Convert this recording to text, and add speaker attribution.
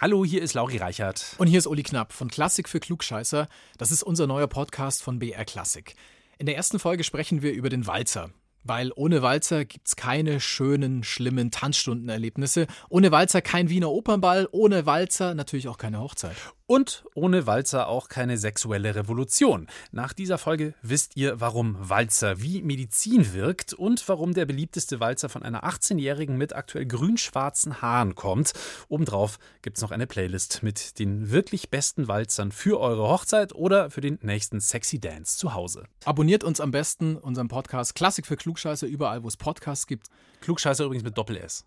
Speaker 1: Hallo, hier ist Lauri Reichert.
Speaker 2: Und hier ist Uli Knapp von Klassik für Klugscheißer. Das ist unser neuer Podcast von BR Klassik. In der ersten Folge sprechen wir über den Walzer. Weil ohne Walzer gibt's keine schönen, schlimmen Tanzstundenerlebnisse. Ohne Walzer kein Wiener Opernball, ohne Walzer natürlich auch keine Hochzeit.
Speaker 1: Und ohne Walzer auch keine sexuelle Revolution. Nach dieser Folge wisst ihr, warum Walzer wie Medizin wirkt und warum der beliebteste Walzer von einer 18-Jährigen mit aktuell grün-schwarzen Haaren kommt. Obendrauf gibt's noch eine Playlist mit den wirklich besten Walzern für eure Hochzeit oder für den nächsten Sexy Dance zu Hause.
Speaker 2: Abonniert uns am besten, unseren Podcast Klassik für Klugscheißer, überall, wo es Podcasts gibt.
Speaker 1: Klugscheißer übrigens mit Doppel-S.